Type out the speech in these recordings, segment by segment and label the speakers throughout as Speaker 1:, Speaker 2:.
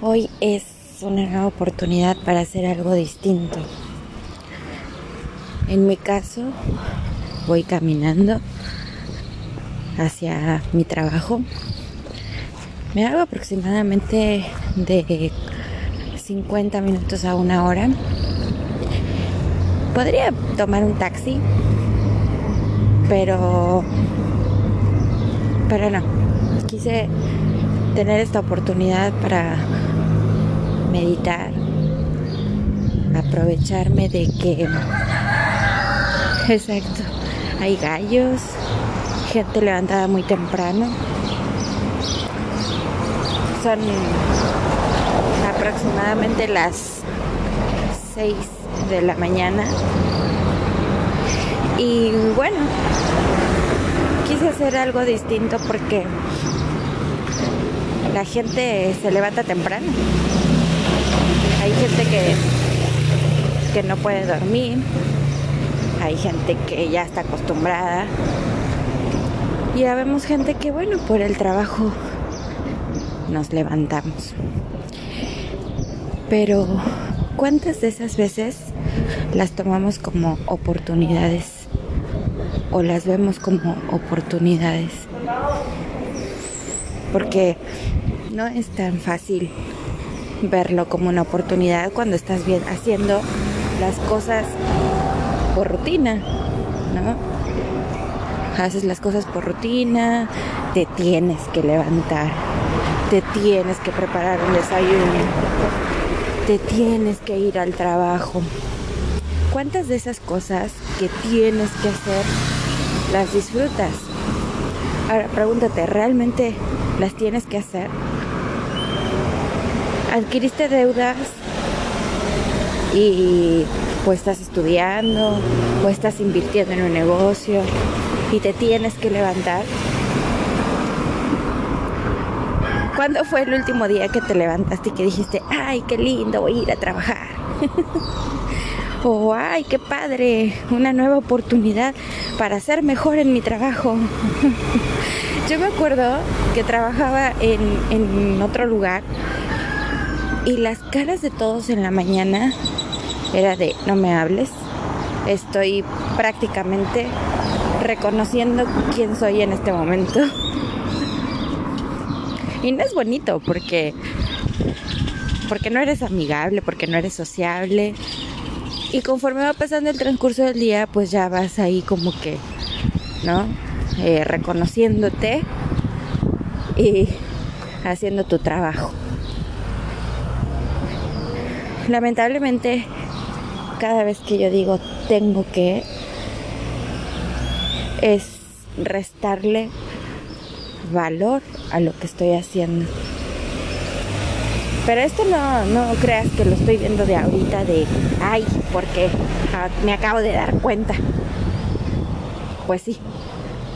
Speaker 1: Hoy es una oportunidad para hacer algo distinto. En mi caso, voy caminando hacia mi trabajo. Me hago aproximadamente de 50 minutos a una hora. Podría tomar un taxi, pero pero no. Quise tener esta oportunidad para meditar, aprovecharme de que exacto, hay gallos, gente levantada muy temprano. Son aproximadamente las 6 de la mañana. Y bueno, quise hacer algo distinto porque la gente se levanta temprano. Hay gente que, que no puede dormir. Hay gente que ya está acostumbrada. Y ya vemos gente que, bueno, por el trabajo nos levantamos. Pero, ¿cuántas de esas veces las tomamos como oportunidades? O las vemos como oportunidades. Porque no es tan fácil verlo como una oportunidad cuando estás bien haciendo las cosas por rutina, ¿no? Haces las cosas por rutina, te tienes que levantar, te tienes que preparar un desayuno, te tienes que ir al trabajo. ¿Cuántas de esas cosas que tienes que hacer las disfrutas? Ahora pregúntate, ¿realmente las tienes que hacer? Adquiriste deudas y pues estás estudiando o estás invirtiendo en un negocio y te tienes que levantar. ¿Cuándo fue el último día que te levantaste y que dijiste, ay, qué lindo, voy a ir a trabajar? o, ay, qué padre, una nueva oportunidad para ser mejor en mi trabajo. Yo me acuerdo que trabajaba en, en otro lugar y las caras de todos en la mañana era de no me hables. Estoy prácticamente reconociendo quién soy en este momento. Y no es bonito porque porque no eres amigable, porque no eres sociable. Y conforme va pasando el transcurso del día, pues ya vas ahí como que, ¿no? Eh, reconociéndote y haciendo tu trabajo lamentablemente cada vez que yo digo tengo que es restarle valor a lo que estoy haciendo. Pero esto no, no creas que lo estoy viendo de ahorita de, ay, porque me acabo de dar cuenta. Pues sí,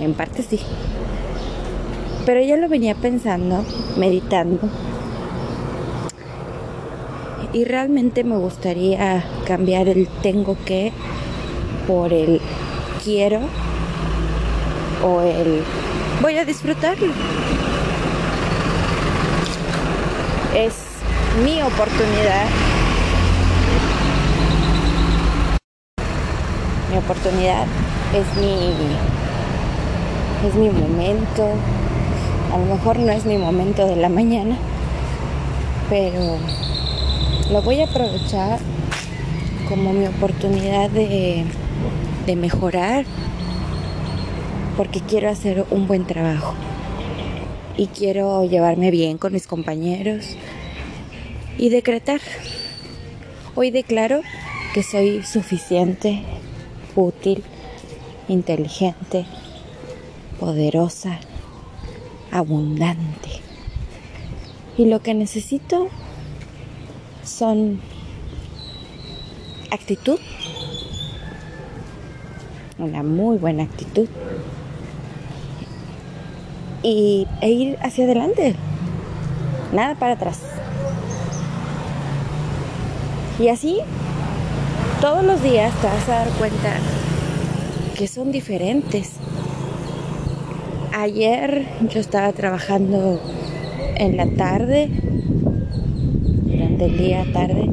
Speaker 1: en parte sí. Pero ya lo venía pensando, meditando, y realmente me gustaría cambiar el tengo que por el quiero o el voy a disfrutarlo. Es mi oportunidad. Mi oportunidad es mi es mi momento. A lo mejor no es mi momento de la mañana, pero lo voy a aprovechar como mi oportunidad de, de mejorar porque quiero hacer un buen trabajo y quiero llevarme bien con mis compañeros y decretar. Hoy declaro que soy suficiente, útil, inteligente, poderosa, abundante. Y lo que necesito son actitud, una muy buena actitud y, e ir hacia adelante, nada para atrás. Y así, todos los días te vas a dar cuenta que son diferentes. Ayer yo estaba trabajando en la tarde del día tarde.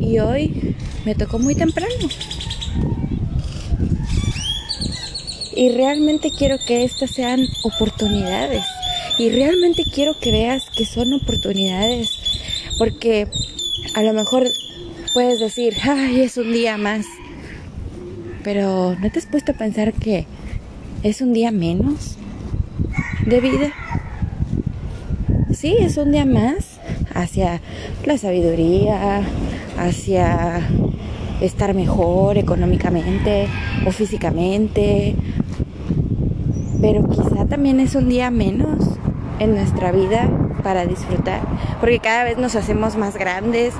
Speaker 1: Y hoy me tocó muy temprano. Y realmente quiero que estas sean oportunidades. Y realmente quiero que veas que son oportunidades. Porque a lo mejor puedes decir, ay, es un día más. Pero ¿no te has puesto a pensar que es un día menos de vida? Sí, es un día más hacia la sabiduría, hacia estar mejor económicamente o físicamente. Pero quizá también es un día menos en nuestra vida para disfrutar, porque cada vez nos hacemos más grandes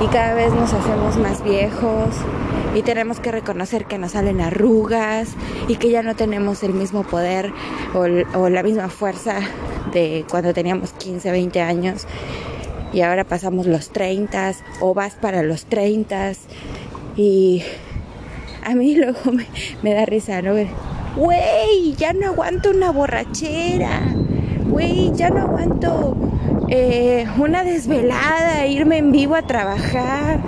Speaker 1: y cada vez nos hacemos más viejos y tenemos que reconocer que nos salen arrugas y que ya no tenemos el mismo poder o, la misma fuerza de cuando teníamos 15, 20 años y ahora pasamos los 30 o vas para los 30 y a mí luego me, da risa, ¿no? Güey, ya no aguanto una borrachera. Güey, ya no aguanto eh, una desvelada, irme en vivo a trabajar.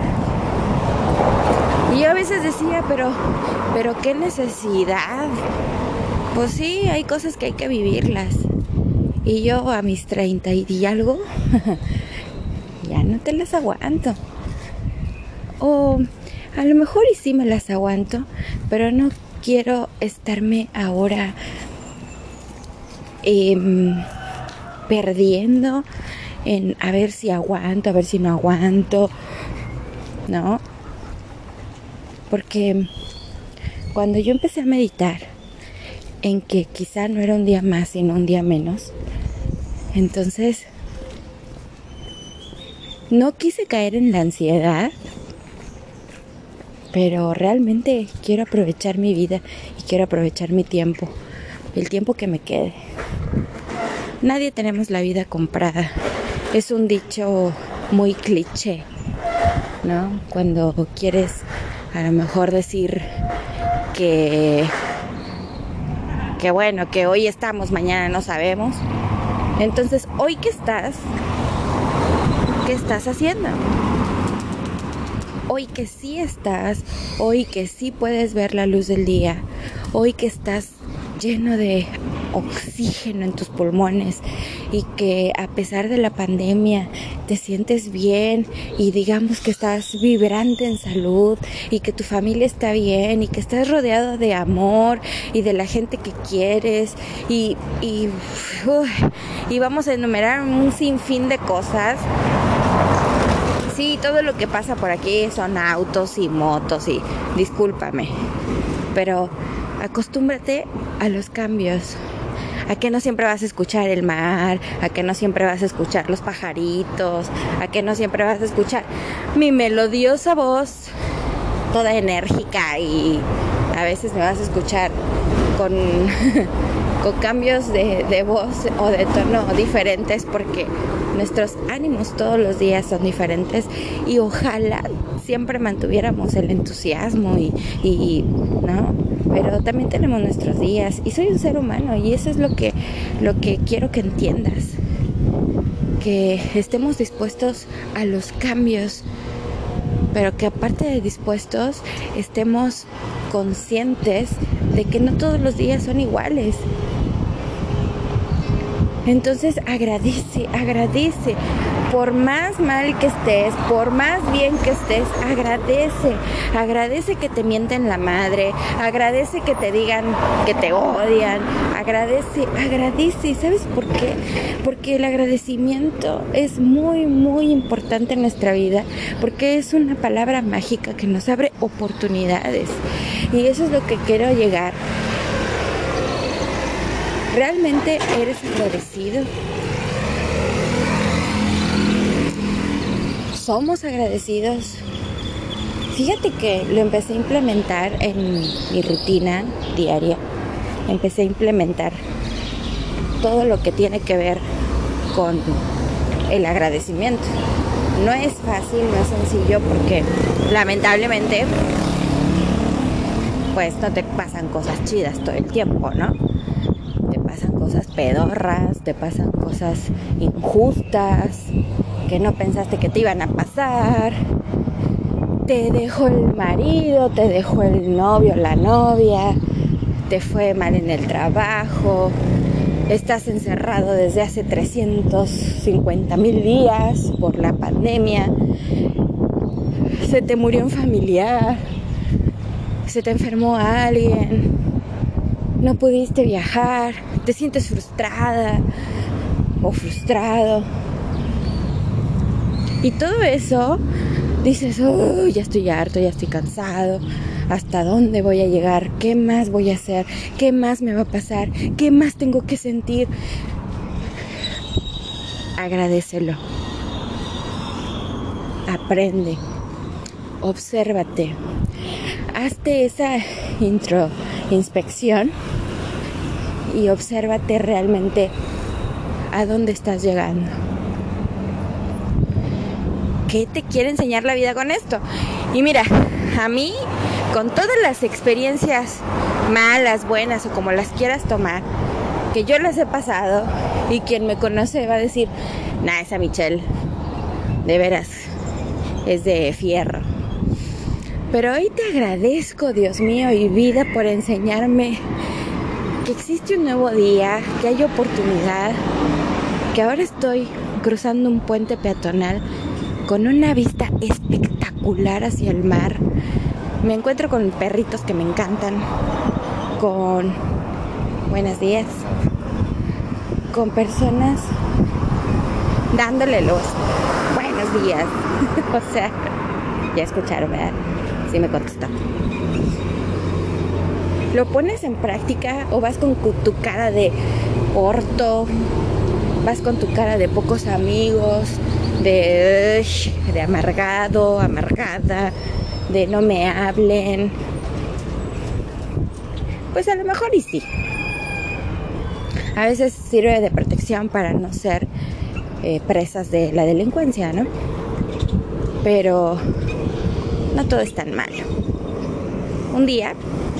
Speaker 1: Y yo a veces decía, pero, pero qué necesidad. Pues sí, hay cosas que hay que vivirlas. Y yo a mis 30 y algo, las aguanto. O a lo mejor y sí me las aguanto, pero no quiero estarme ahora em, perdiendo en a ver si aguanto, a ver si no aguanto, ¿no? Porque cuando yo empecé a meditar en que quizá no era un día más, sino un día menos, entonces no quise caer en la ansiedad, pero realmente quiero aprovechar mi vida y quiero aprovechar mi tiempo, el tiempo que me quede. Nadie tenemos la vida comprada. Es un dicho muy cliché, ¿no? Cuando quieres a lo mejor decir que que bueno, que hoy estamos, mañana no sabemos. Entonces, hoy que estás, ¿qué estás haciendo? Hoy que sí estás, hoy que sí puedes ver la luz del día, hoy que estás lleno de oxígeno en tus pulmones y que a pesar de la pandemia te sientes bien y digamos que estás vibrante en salud y que tu familia está bien y que estás rodeado de amor y de la gente que quieres y, y, y vamos a enumerar un sinfín de cosas. Sí, todo lo que pasa por aquí son autos y motos y discúlpame, pero acostúmbrate a los cambios a que no siempre vas a escuchar el mar, a que no siempre vas a escuchar los pajaritos, a que no siempre vas a escuchar mi melodiosa voz, toda enérgica y a veces me vas a escuchar con, con cambios de, de voz o de tono diferentes porque nuestros ánimos todos los días son diferentes y ojalá siempre mantuviéramos el entusiasmo y, y ¿no? pero también tenemos nuestros días y soy un ser humano y eso es lo que, lo que quiero que entiendas, que estemos dispuestos a los cambios, pero que aparte de dispuestos estemos conscientes de que no todos los días son iguales entonces agradece, agradece. Por más mal que estés, por más bien que estés, agradece. Agradece que te mienten la madre, agradece que te digan que te odian, agradece, agradece. ¿Y sabes por qué? Porque el agradecimiento es muy, muy importante en nuestra vida, porque es una palabra mágica que nos abre oportunidades. Y eso es lo que quiero llegar ¿Realmente eres agradecido? ¿Somos agradecidos? Fíjate que lo empecé a implementar en mi rutina diaria. Empecé a implementar todo lo que tiene que ver con el agradecimiento. No es fácil, no es sencillo porque lamentablemente pues no te pasan cosas chidas todo el tiempo, ¿no? Te pasan cosas injustas que no pensaste que te iban a pasar. Te dejó el marido, te dejó el novio, la novia, te fue mal en el trabajo, estás encerrado desde hace 350 mil días por la pandemia, se te murió un familiar, se te enfermó alguien, no pudiste viajar, te sientes frustrada o frustrado. Y todo eso dices, oh, ya estoy harto, ya estoy cansado, ¿hasta dónde voy a llegar? ¿Qué más voy a hacer? ¿Qué más me va a pasar? ¿Qué más tengo que sentir? Agradecelo. Aprende. Obsérvate. Hazte esa intro inspección y obsérvate realmente a dónde estás llegando. ¿Qué te quiere enseñar la vida con esto? Y mira, a mí, con todas las experiencias malas, buenas o como las quieras tomar, que yo las he pasado y quien me conoce va a decir, nah, esa Michelle, de veras, es de fierro. Pero hoy te agradezco, Dios mío, y vida por enseñarme que existe un nuevo día, que hay oportunidad, que ahora estoy cruzando un puente peatonal con una vista espectacular hacia el mar. Me encuentro con perritos que me encantan, con buenos días, con personas dándole los buenos días. o sea, ya escucharon, ¿verdad? Sí me contestó. ¿Lo pones en práctica o vas con tu cara de orto? ¿Vas con tu cara de pocos amigos? De, de amargado, amargada, de no me hablen. Pues a lo mejor y sí. A veces sirve de protección para no ser eh, presas de la delincuencia, ¿no? Pero todo es tan malo. Un día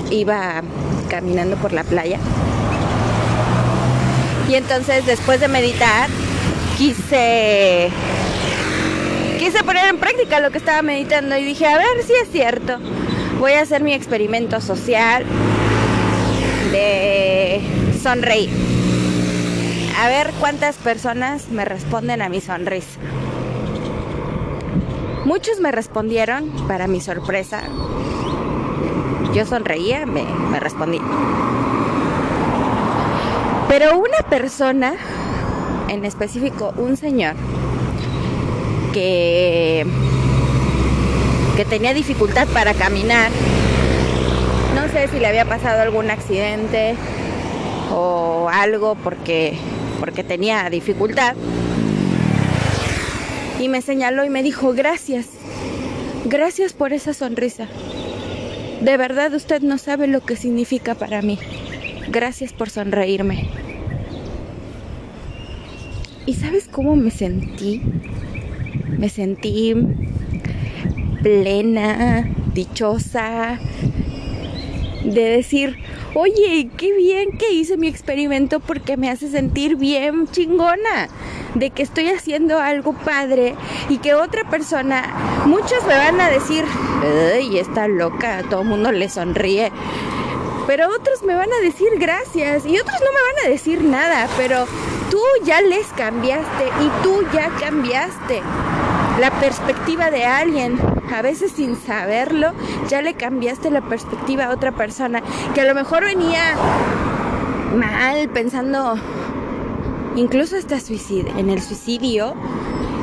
Speaker 1: iba caminando por la playa y entonces después de meditar quise quise poner en práctica lo que estaba meditando y dije, a ver si es cierto. Voy a hacer mi experimento social de sonreír. A ver cuántas personas me responden a mi sonrisa. Muchos me respondieron, para mi sorpresa. Yo sonreía, me, respondí. Pero una persona, en específico un señor, que, que tenía dificultad para caminar, no sé si le había pasado algún accidente o algo porque, porque tenía dificultad y me señaló y me dijo, gracias, gracias por esa sonrisa. De verdad usted no sabe lo que significa para mí. Gracias por sonreírme. ¿Y sabes cómo me sentí? Me sentí plena, dichosa, de decir, oye, qué bien que hice mi experimento porque me hace sentir bien chingona de que estoy haciendo algo padre y que otra persona, muchos me van a decir, ay, está loca, todo el mundo le sonríe. Pero otros me van a decir gracias y otros no me van a decir nada, pero tú ya les cambiaste y tú ya cambiaste la perspectiva de alguien. A veces sin saberlo, ya le cambiaste la perspectiva a otra persona que a lo mejor venía mal pensando incluso hasta en el suicidio,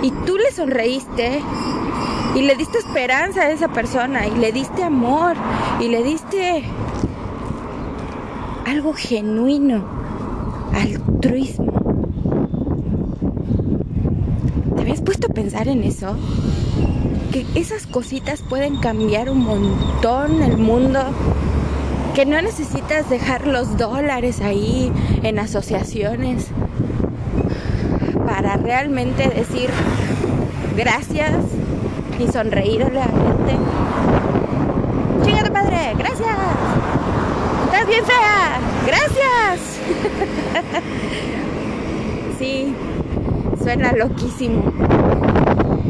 Speaker 1: y tú le sonreíste y le diste esperanza a esa persona y le diste amor y le diste algo genuino, altruismo. ¿Te habías puesto a pensar en eso? Que esas cositas pueden cambiar un montón el mundo que no necesitas dejar los dólares ahí en asociaciones para realmente decir gracias y sonreír a la gente. ¡Chingate padre! ¡Gracias! ¡Estás bien fea! ¡Gracias! sí, suena loquísimo,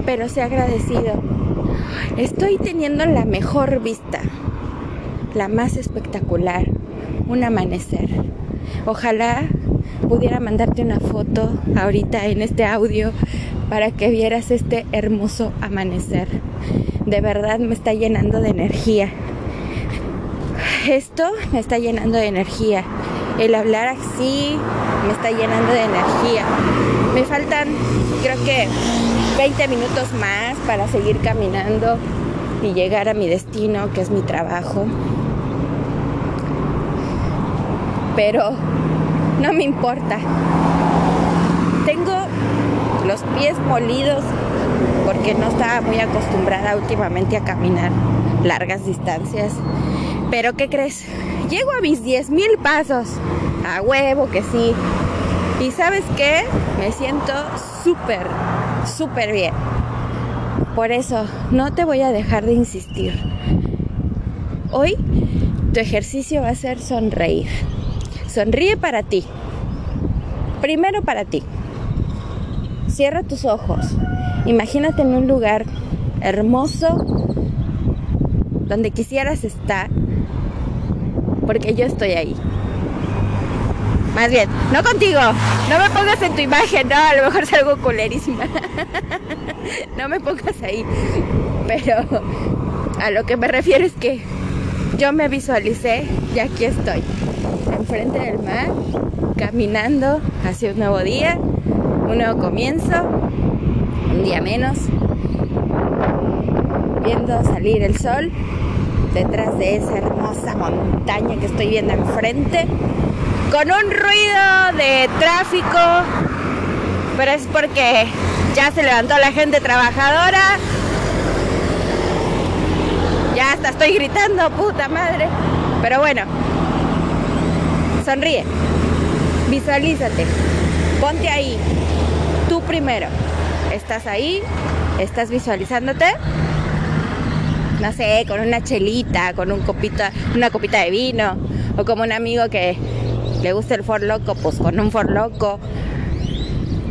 Speaker 1: pero sé agradecido. Estoy teniendo la mejor vista, la más espectacular, un amanecer. Ojalá pudiera mandarte una foto ahorita en este audio para que vieras este hermoso amanecer. De verdad me está llenando de energía. Esto me está llenando de energía. El hablar así me está llenando de energía. Me faltan creo que 20 minutos más para seguir caminando y llegar a mi destino, que es mi trabajo. Pero no me importa. Tengo los pies molidos porque no estaba muy acostumbrada últimamente a caminar largas distancias. Pero ¿qué crees? Llego a mis 10 mil pasos. A huevo que sí. Y sabes qué? Me siento súper, súper bien. Por eso no te voy a dejar de insistir. Hoy tu ejercicio va a ser sonreír. Sonríe para ti. Primero para ti. Cierra tus ojos. Imagínate en un lugar hermoso donde quisieras estar. Porque yo estoy ahí. Más bien, no contigo. No me pongas en tu imagen, no, a lo mejor salgo culerísima. no me pongas ahí. Pero a lo que me refiero es que yo me visualicé y aquí estoy enfrente del mar, caminando hacia un nuevo día, un nuevo comienzo, un día menos, viendo salir el sol detrás de esa hermosa montaña que estoy viendo enfrente, con un ruido de tráfico, pero es porque ya se levantó la gente trabajadora. Ya hasta estoy gritando, puta madre. Pero bueno, Sonríe. Visualízate. Ponte ahí. Tú primero. ¿Estás ahí? ¿Estás visualizándote? No sé, con una chelita, con un copita, una copita de vino. O como un amigo que le gusta el For Loco, pues con un For Loco.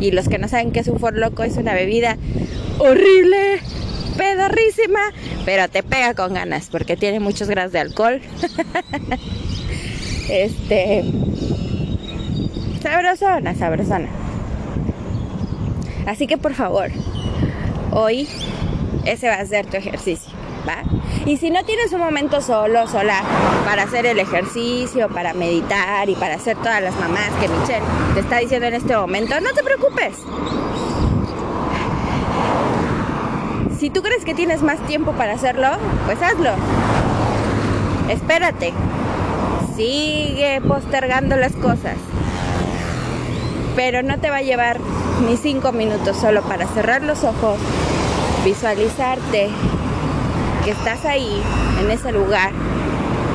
Speaker 1: Y los que no saben qué es un For Loco, es una bebida horrible, pedorrísima, pero te pega con ganas porque tiene muchos grados de alcohol. Este. Sabrosona, sabrosona. Así que por favor, hoy ese va a ser tu ejercicio, Y si no tienes un momento solo, sola, para hacer el ejercicio, para meditar y para hacer todas las mamás que Michelle te está diciendo en este momento, no te preocupes. Si tú crees que tienes más tiempo para hacerlo, pues hazlo. Espérate, sigue postergando las cosas. Pero no te va a llevar ni cinco minutos solo para cerrar los ojos, visualizarte que estás ahí, en ese lugar,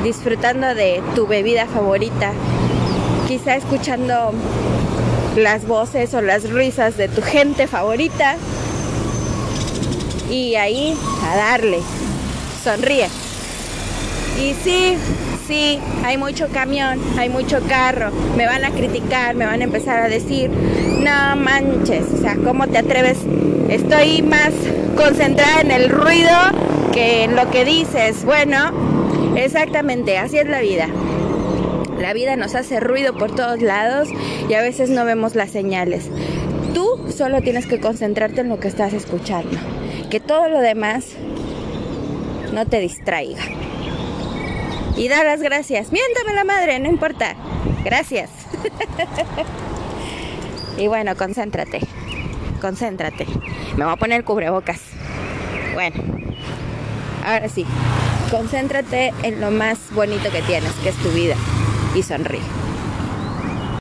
Speaker 1: disfrutando de tu bebida favorita, quizá escuchando las voces o las risas de tu gente favorita y ahí a darle, sonríe. Y sí, sí, hay mucho camión, hay mucho carro, me van a criticar, me van a empezar a decir, no manches, o sea, ¿cómo te atreves? Estoy más concentrada en el ruido que en lo que dices. Bueno, exactamente, así es la vida. La vida nos hace ruido por todos lados y a veces no vemos las señales. Tú solo tienes que concentrarte en lo que estás escuchando. Que todo lo demás no te distraiga y da las gracias. Miéntame la madre, no importa. Gracias. y bueno, concéntrate. Concéntrate. Me voy a poner cubrebocas. Bueno, ahora sí. Concéntrate en lo más bonito que tienes, que es tu vida. Y sonríe.